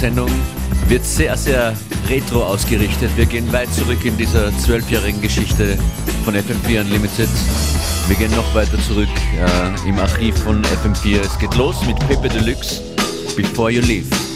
Sendung wird sehr, sehr retro ausgerichtet. Wir gehen weit zurück in dieser zwölfjährigen Geschichte von FM4 Unlimited. Wir gehen noch weiter zurück äh, im Archiv von FM4. Es geht los mit Pepe Deluxe, Before You Leave.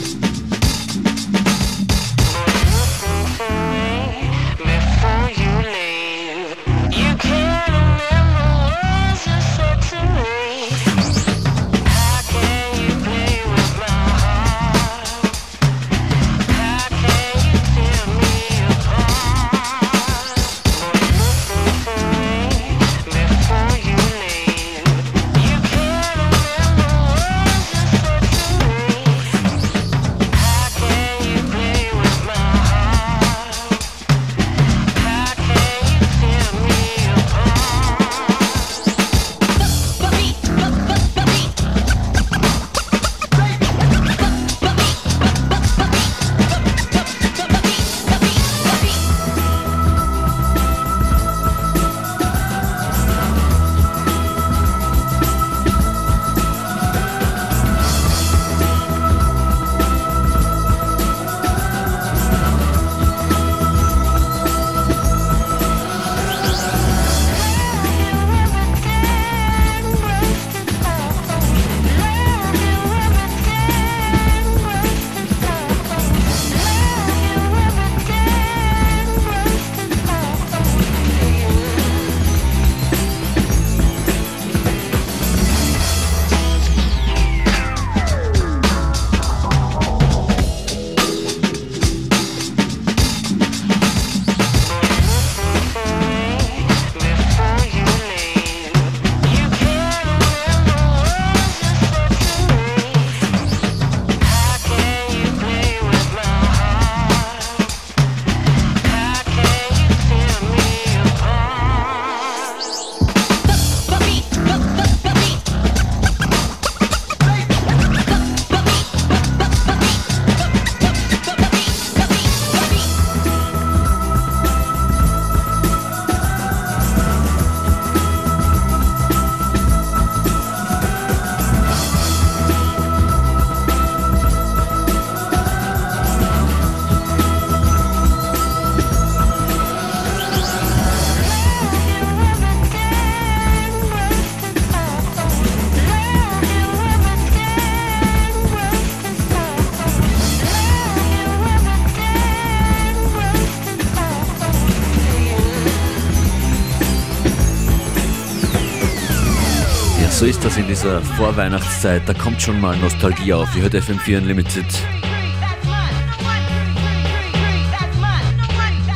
Das in dieser Vorweihnachtszeit, da kommt schon mal Nostalgie auf. Ihr hört FM4 Unlimited.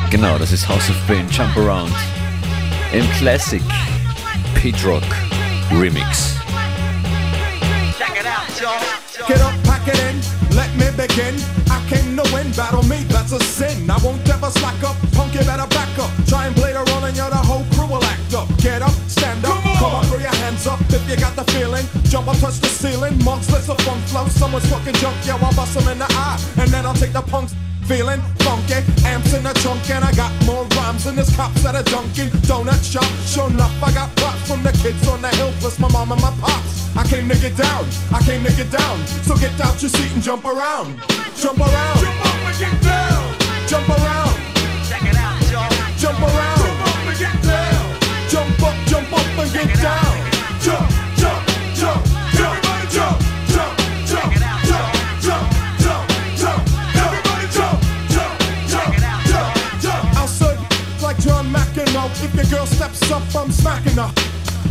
Genau, das ist House of Pain, Jump Around. Im Classic Pete Rock Remix. Get up, pack it in, let me begin. I came to win, battle me, that's a sin. I won't ever slack up, punk, you better back up. Try and play the role and you're the whole crew will act up. Get up, hands up if you got the feeling. Jump up, touch the ceiling, monks, let's a funk flow. Someone's fucking junk, yo, I'll bust them in the eye. And then I'll take the punks. Feeling funky, amps in the trunk, and I got more rhymes than this cops at a Dunkin' Donut shop. Sure enough, I got props from the kids on the hill, plus my mom and my pops. I came to get down, I came to get down. So get out your seat and jump around, jump around, jump up and get down, jump around. Check it out, y'all. Jump around, steps up, I'm smacking her.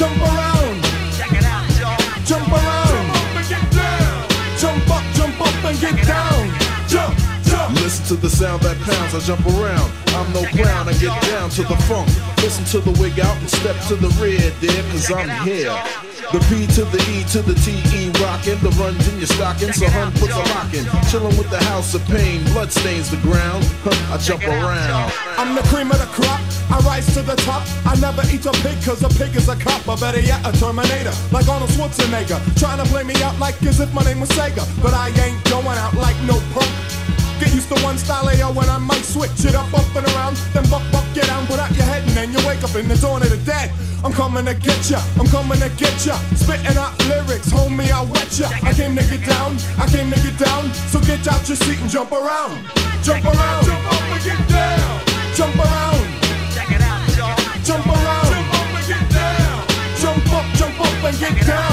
Jump around. Check it out, y'all. Jump around. Jump up and get down. Jump up, jump up and get down. Jump, jump. Listen to the sound that pounds, I jump around. I'm no clown, I get down to the funk. Listen to the wig out and step to the rear, dear, cause I'm here. The P to the E to the T E rockin', the runs in your stocking, so hun puts a lock in. Chillin' with the house of pain, blood stains the ground. I jump around. I'm the cream of the crop, I rise to the top. I never eat a pig, cause a pig is a cop, or better yet, a Terminator. Like Arnold Schwarzenegger, trying to play me out like as if my name was Sega. But I ain't going out like no punk. Get used to one style eh, AO when I might switch it up, up and around. Then buck, buck, get down, put out your head, and then you wake up in the dawn of the dead. I'm coming to get ya, I'm coming to get ya. Spitting out lyrics, homie, I'll wet ya. I came to get down, I came to get down. So get out your seat and jump around. Jump around, jump up and get down. Jump around. Jump around. Jump up and get down. Jump up, jump up and get down.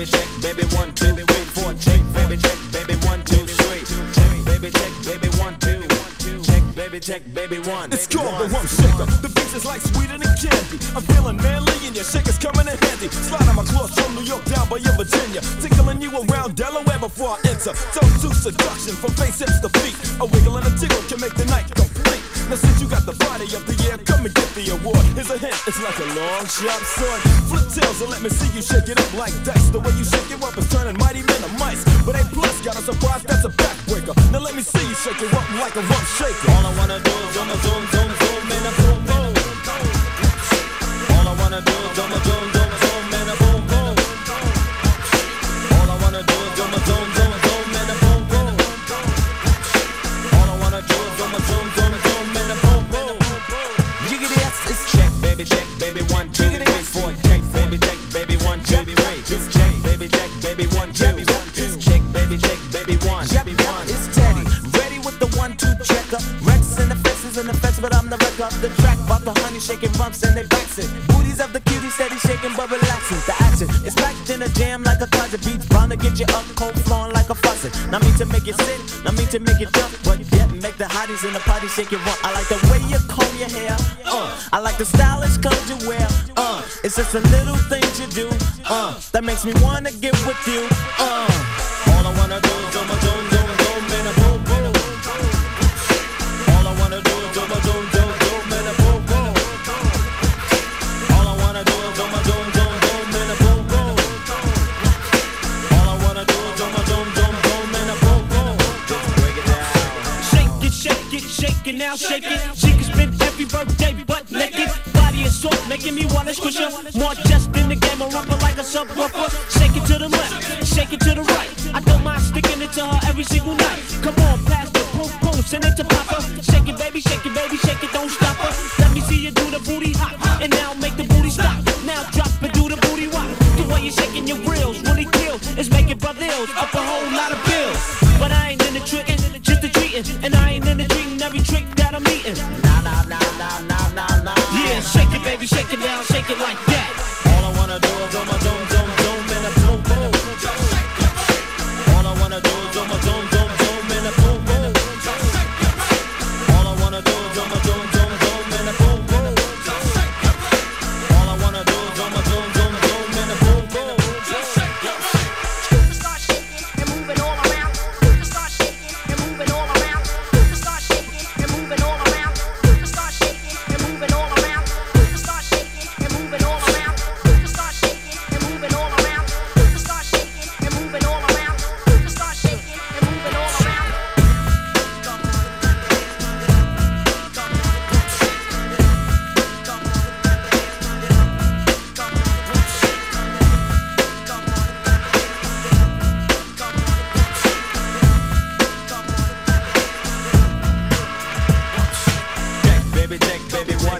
Baby, check, baby, one, two, three, four. Check, baby, check, baby, one, two, three. Check, baby, check, baby, one, two. Check, baby, check, baby, one. It's called the Rump Shaker. The beats is like sweeter than candy. I'm feeling manly and your shaker's coming in handy. Sliding my claws from New York down by your Virginia. Tickling you around Delaware before I enter. Toe to seduction from face hips to feet. A wiggle and a tickle can make the night complete. Now since you got the body of the year, come and get the award. Here's a hint, it's like a long sharp sword. Flip tails and let me see you shake it up like dice. The way you shake it up is turning mighty men to mice. But A plus got a surprise, that's a backbreaker. Now let me see you shake it up like a rump shaker. All I wanna do is zoom, zoom, zoom, zoom, and a boom, boom. All I wanna do is zoom, zoom, zoom, not mean to make it jump, but yet make the hotties in the party shake it rump. I like the way you comb your hair. Uh, I like the stylish clothes you wear. Uh, it's just the little things you do. Uh, that makes me wanna get with you. Uh. Now, shake it. She can spend every birthday butt naked. Body is soft, making me wanna squish her. More just in the game, a rumble like a subwoofer. Shake it to the left, shake it to the right. I don't mind sticking it to her every single night. Come on, pass the boom, send it to Papa. Shake it, baby, shake it, baby, shake it,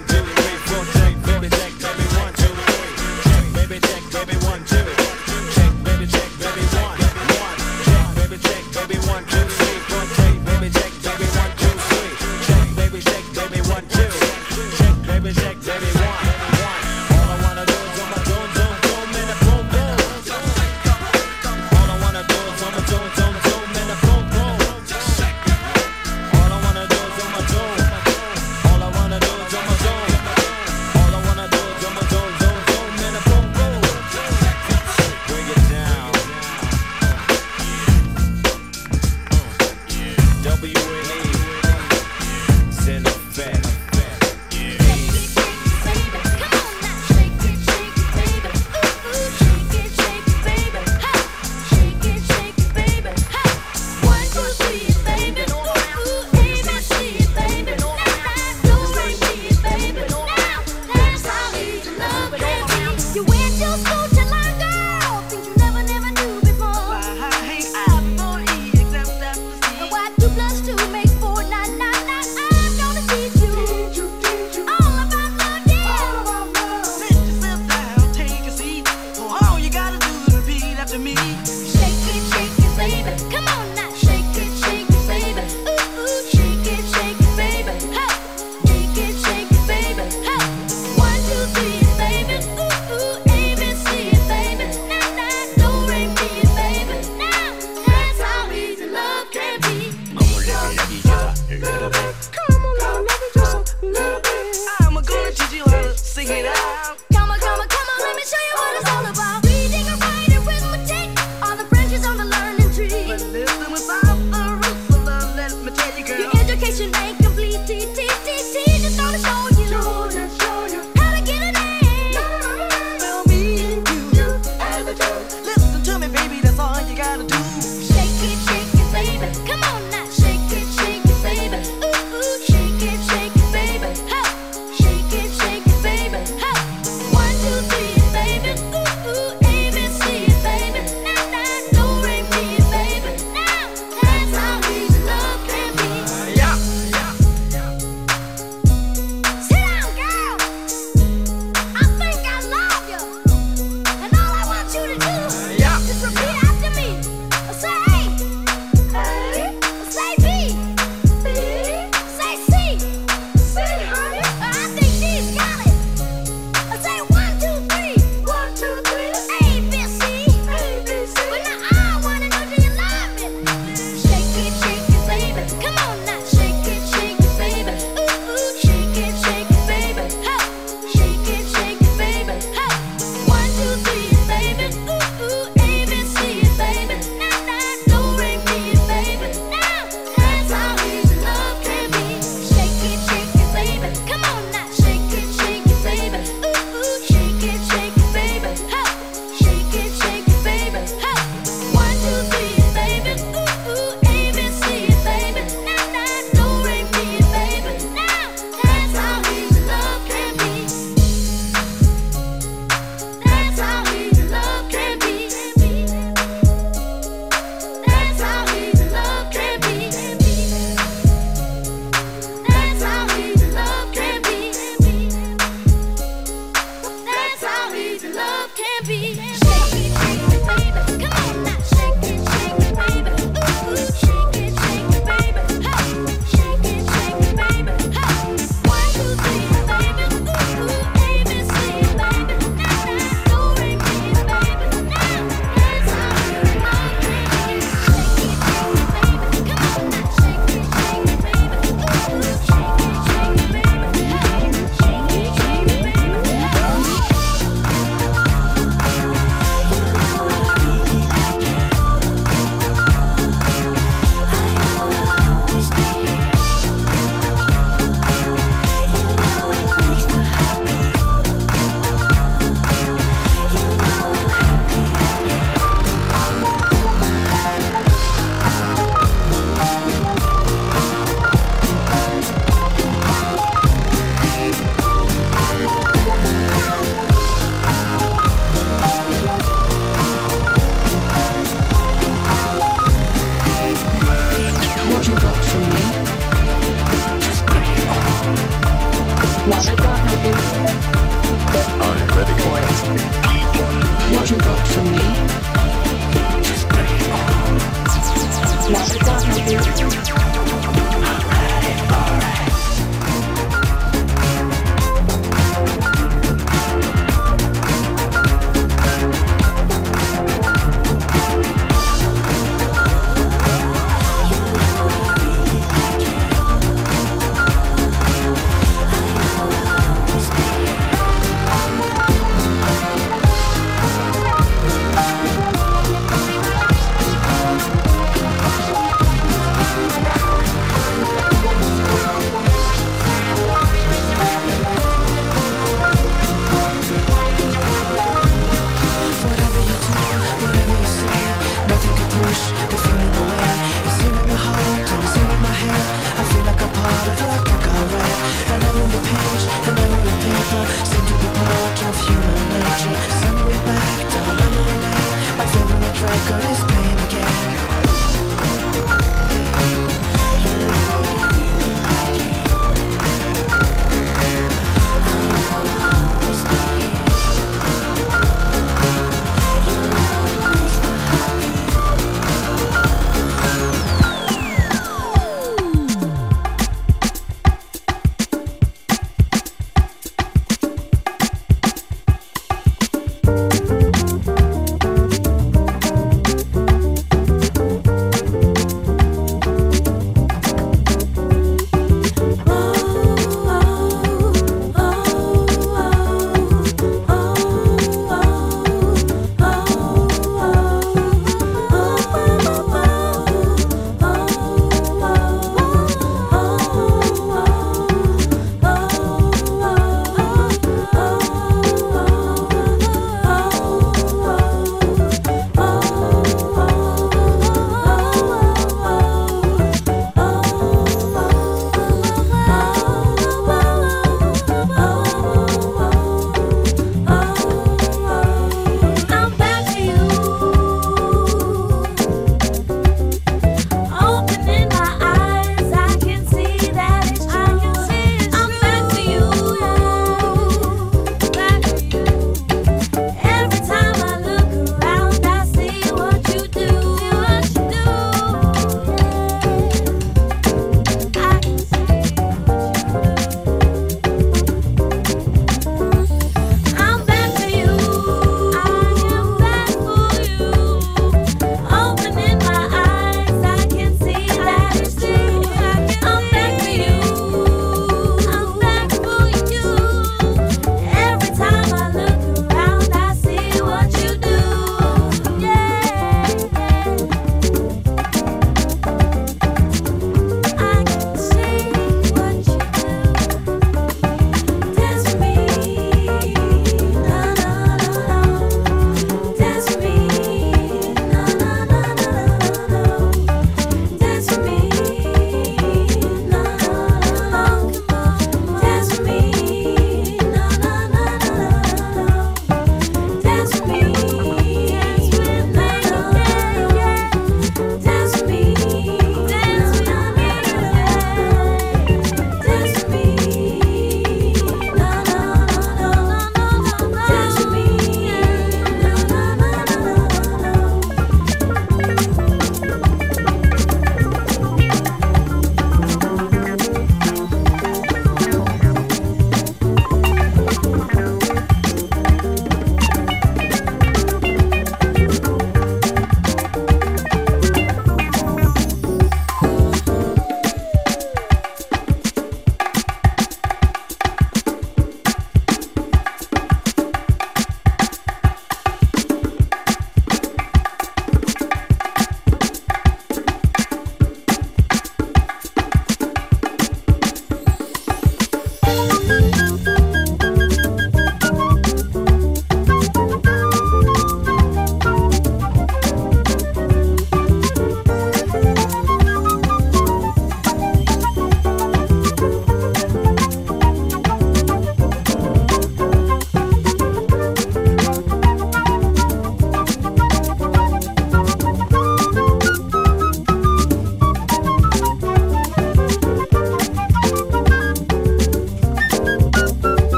one, two, three, four, check, baby, check, baby, one, two, three, check, baby, check, baby, one, two.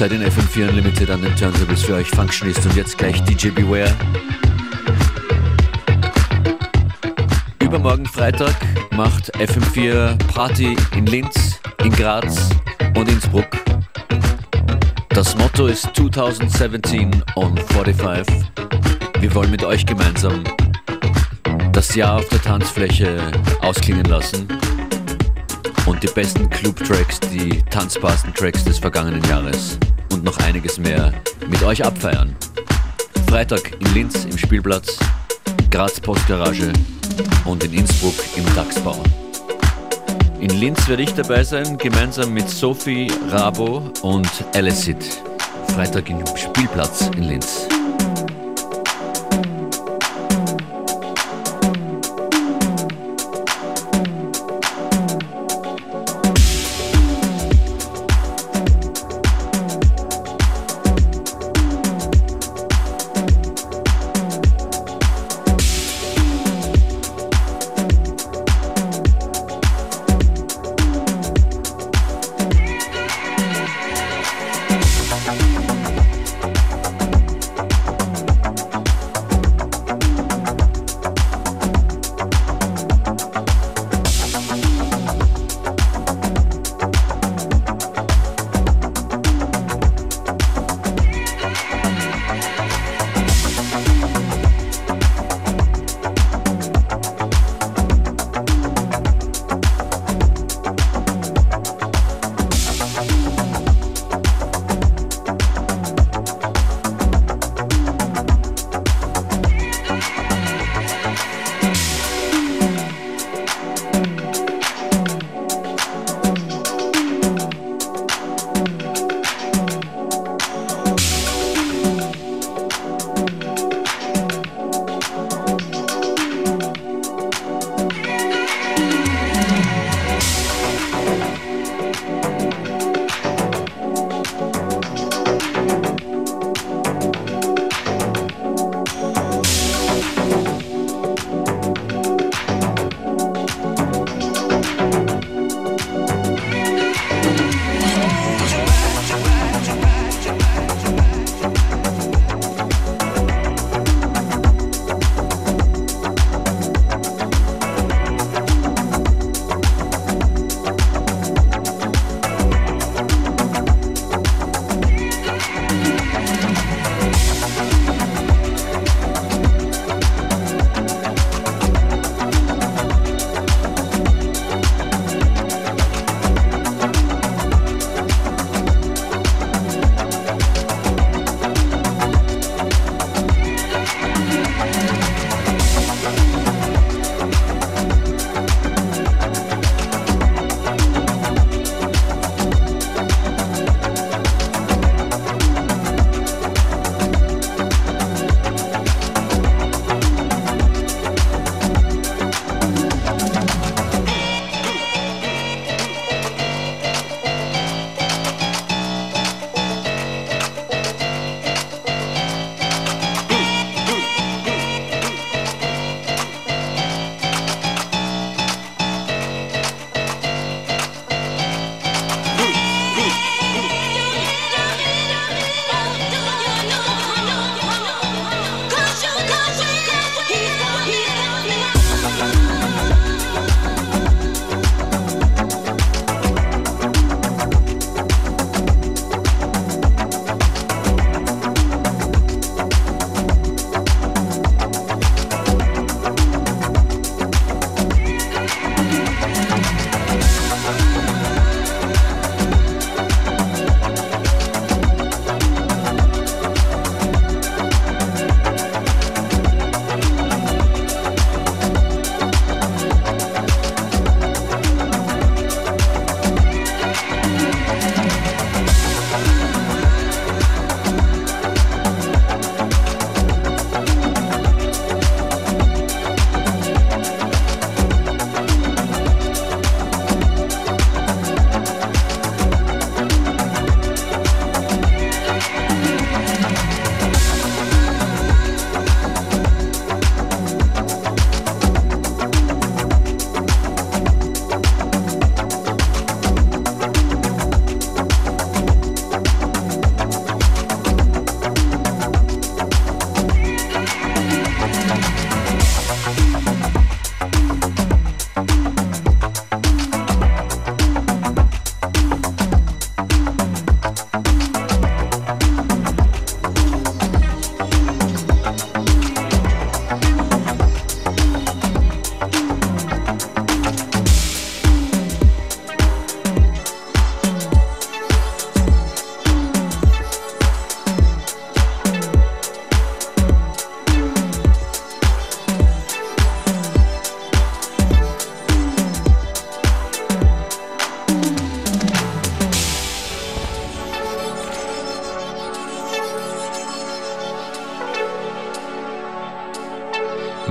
Seid in FM4 Unlimited an den Turntables für euch Functionist und jetzt gleich DJ Beware. Übermorgen Freitag macht FM4 Party in Linz, in Graz und Innsbruck. Das Motto ist 2017 on 45. Wir wollen mit euch gemeinsam das Jahr auf der Tanzfläche ausklingen lassen und die besten Club-Tracks, die tanzbarsten Tracks des vergangenen Jahres und noch einiges mehr mit euch abfeiern. Freitag in Linz im Spielplatz, Graz Postgarage und in Innsbruck im Dachsbau. In Linz werde ich dabei sein, gemeinsam mit Sophie, Rabo und Alicid. Freitag im Spielplatz in Linz.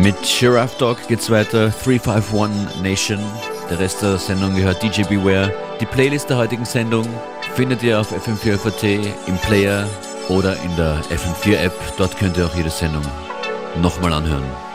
Mit Giraffe Dog geht's weiter, 351 Nation. Der Rest der Sendung gehört DJ Beware. Die Playlist der heutigen Sendung findet ihr auf fm4.at im Player oder in der FM4 App. Dort könnt ihr auch jede Sendung nochmal anhören.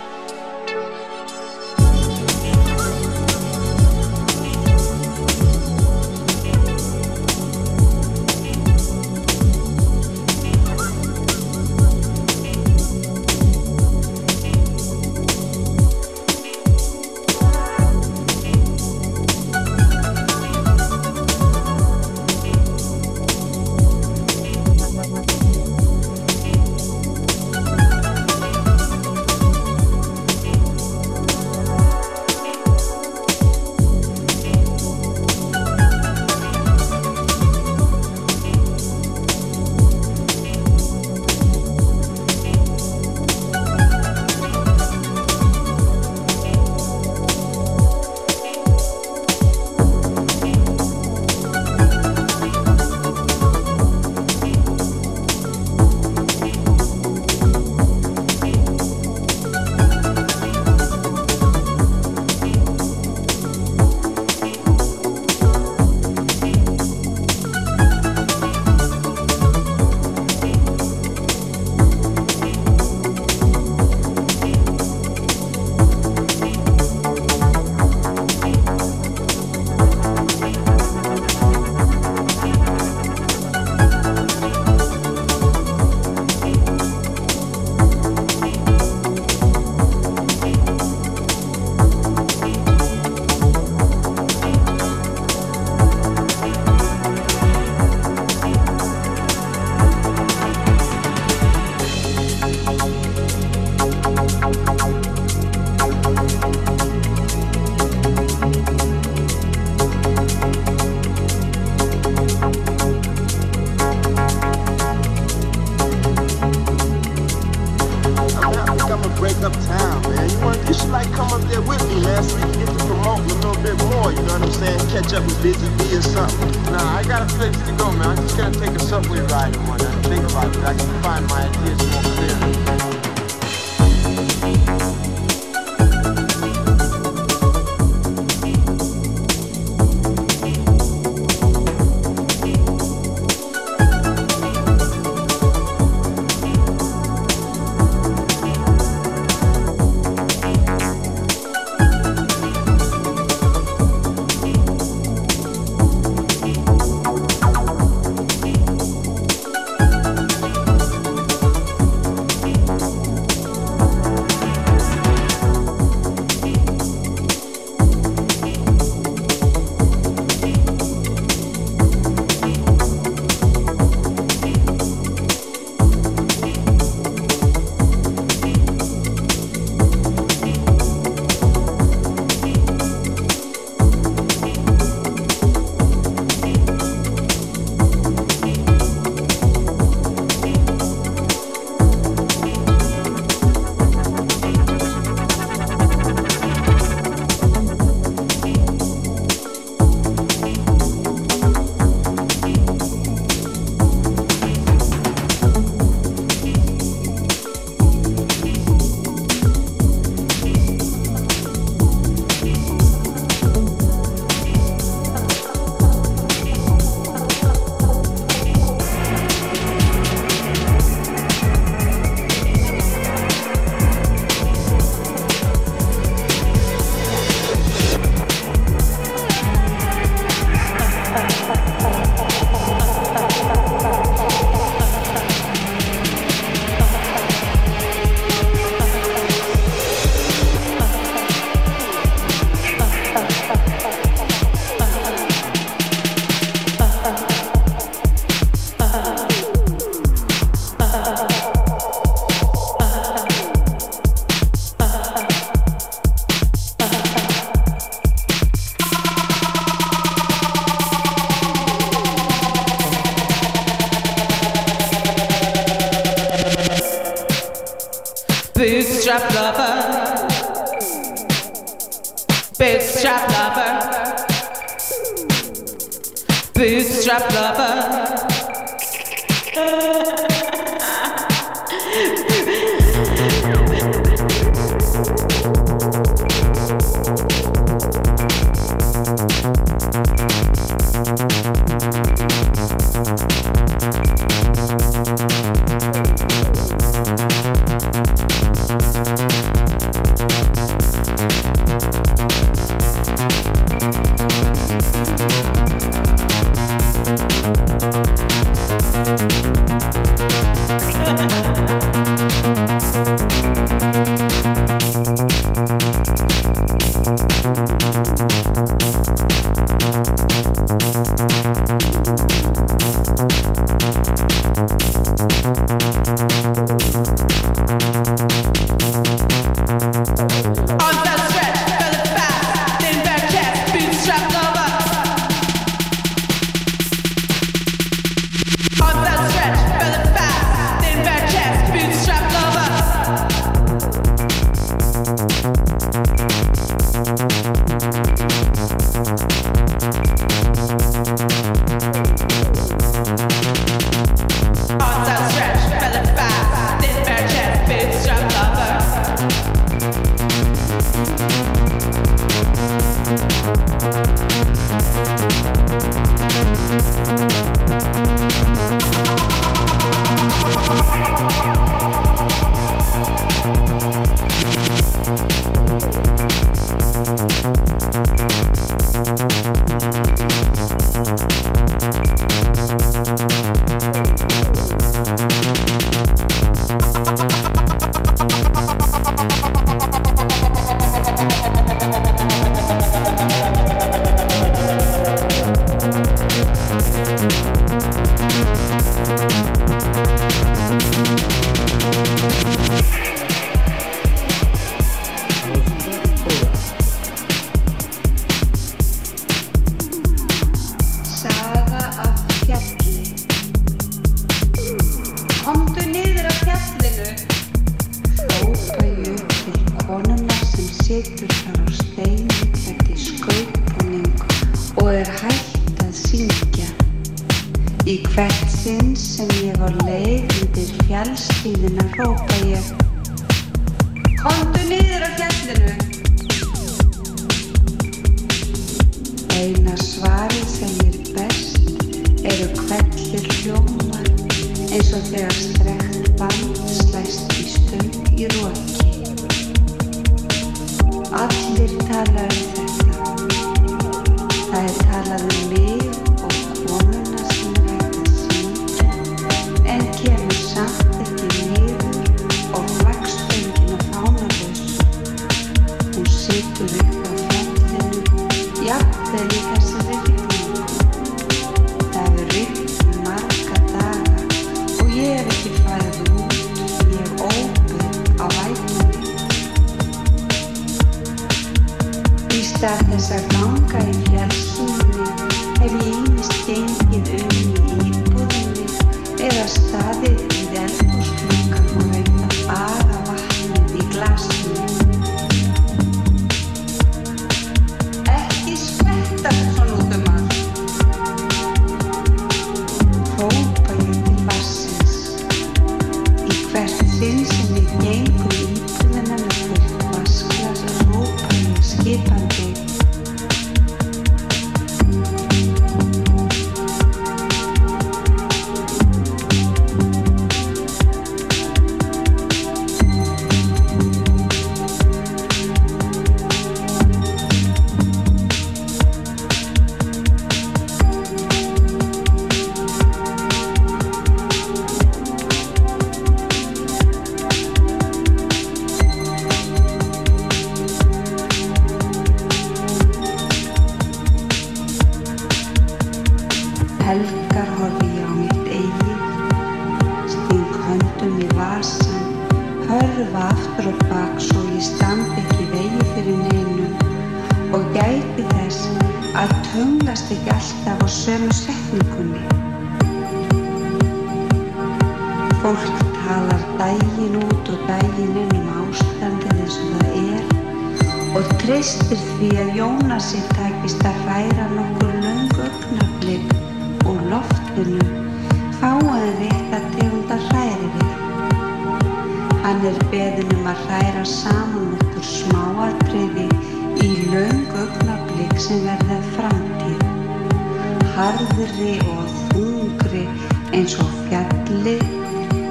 fjalli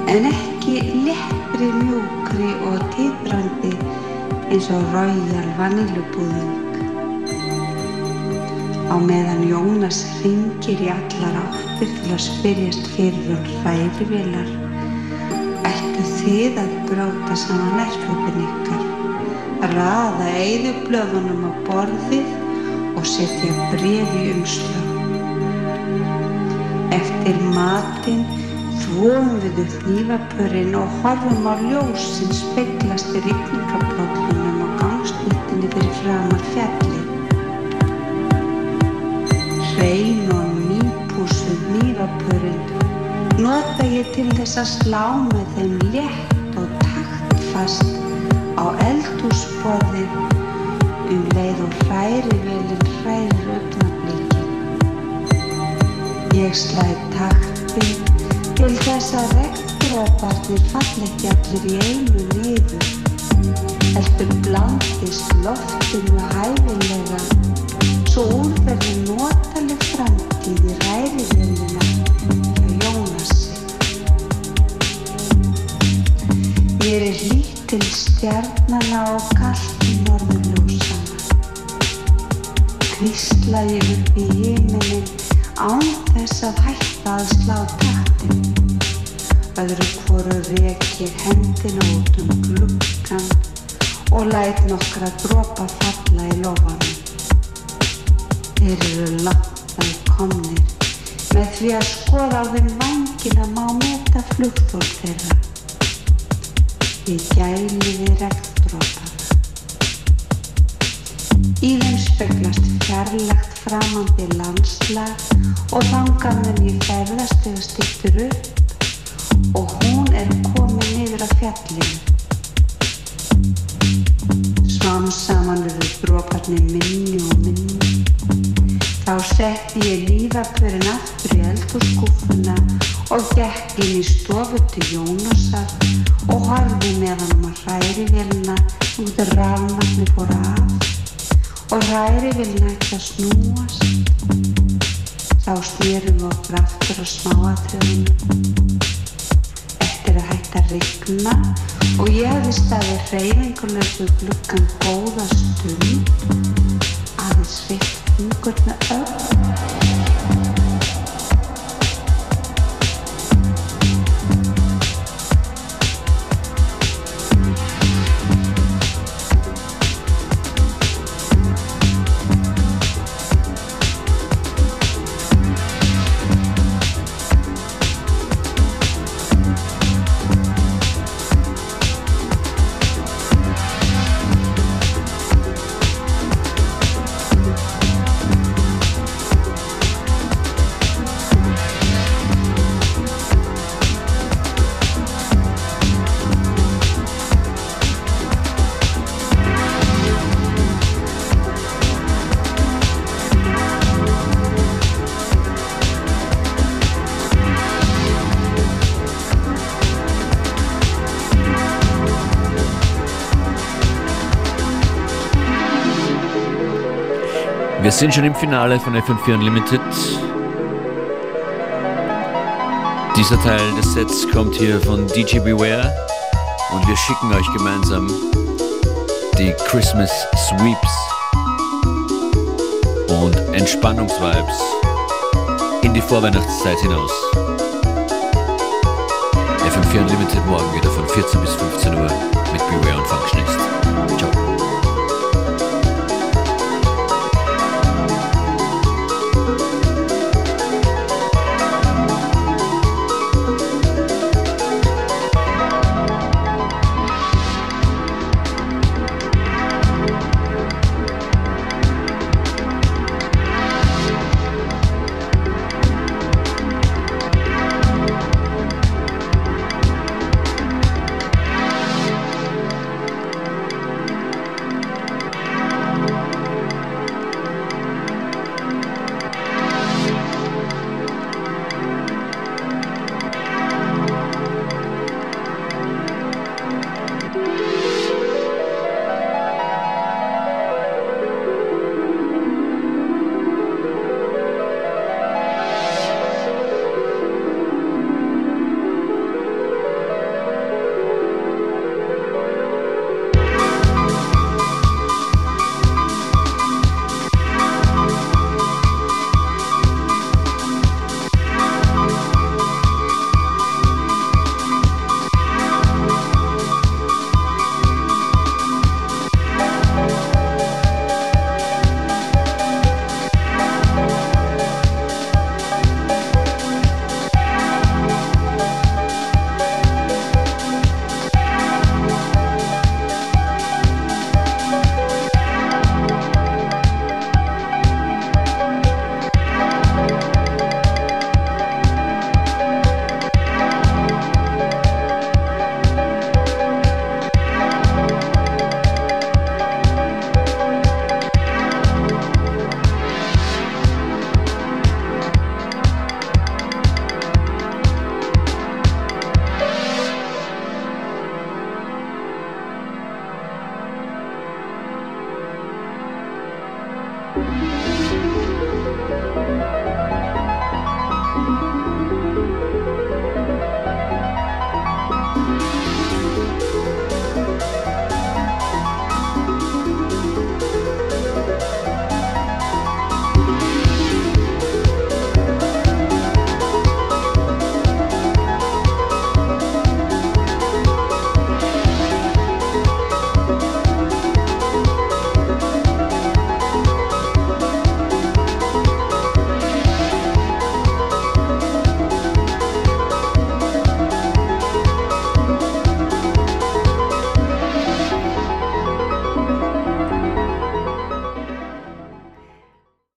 en ekki leppri, mjúkri og tíðbrandi eins og raujal vanilubúðung. Á meðan Jónas ringir í allar áttir til að spyrjast fyrir um hrærivilar ættu þið að bróta saman erflöfin ykkar raða eigðublöfunum á borðið og setja brefi umslög. Eftir matinn Þvóum við upp nývapurinn og horfum á ljós sem speglast í rikningabrottunum og gangsnýttinni fyrir framar fjalli. Hrein og nýpúsuð nývapurinn nota ég til þess að slá með þeim létt og taktfast á eldhúsborðið um leið og hrærivelin hrærir augnablíkin. Ég slæði taktið til þess að regndróparnir fall ekki allir í einu niður. Heldur blandist loftinu hæfilega svo úr verði notaleg framtíð í hrærivelina hjá Jónasi. Mér er lít til stjarnana og kallt í norðurljósana. Ég upp í híminin án þess að hætta að slá taktin. Öðru hvoru rek ég hendina út um gluggan og læt nokkra dropa falla í lofanum. Þeir eru langt að komnir með því að skoða á þeim vangina má meta flugþól þeirra. Ég gæli við regndrópana. Í þeim speglast fjarlægt framandi landslag og þangað mun ég ferðast þegar stýttur upp og hún er komin niður af fjallinu. Smám saman eru dróparnir minni og minni. Þá setti ég lífapörin aftur í eldurskúfuna og gekk inn í stofu til Jónasar og horfi með hann að hræri velina út af rafnarni fór af og hræri velina ekki að snúast. Þá snýrum við okkur aftur á smáatöðunum. Eftir að rigna og ég hefði staðið hreyfingulegur gluggan góða stund aðeins rikt fingur með öll sind schon im Finale von FM4 Unlimited. Dieser Teil des Sets kommt hier von DJ Beware und wir schicken euch gemeinsam die Christmas Sweeps und Entspannungsvibes in die Vorweihnachtszeit hinaus. FM4 Unlimited morgen wieder von 14 bis 15 Uhr mit Beware und Functionist. Ciao.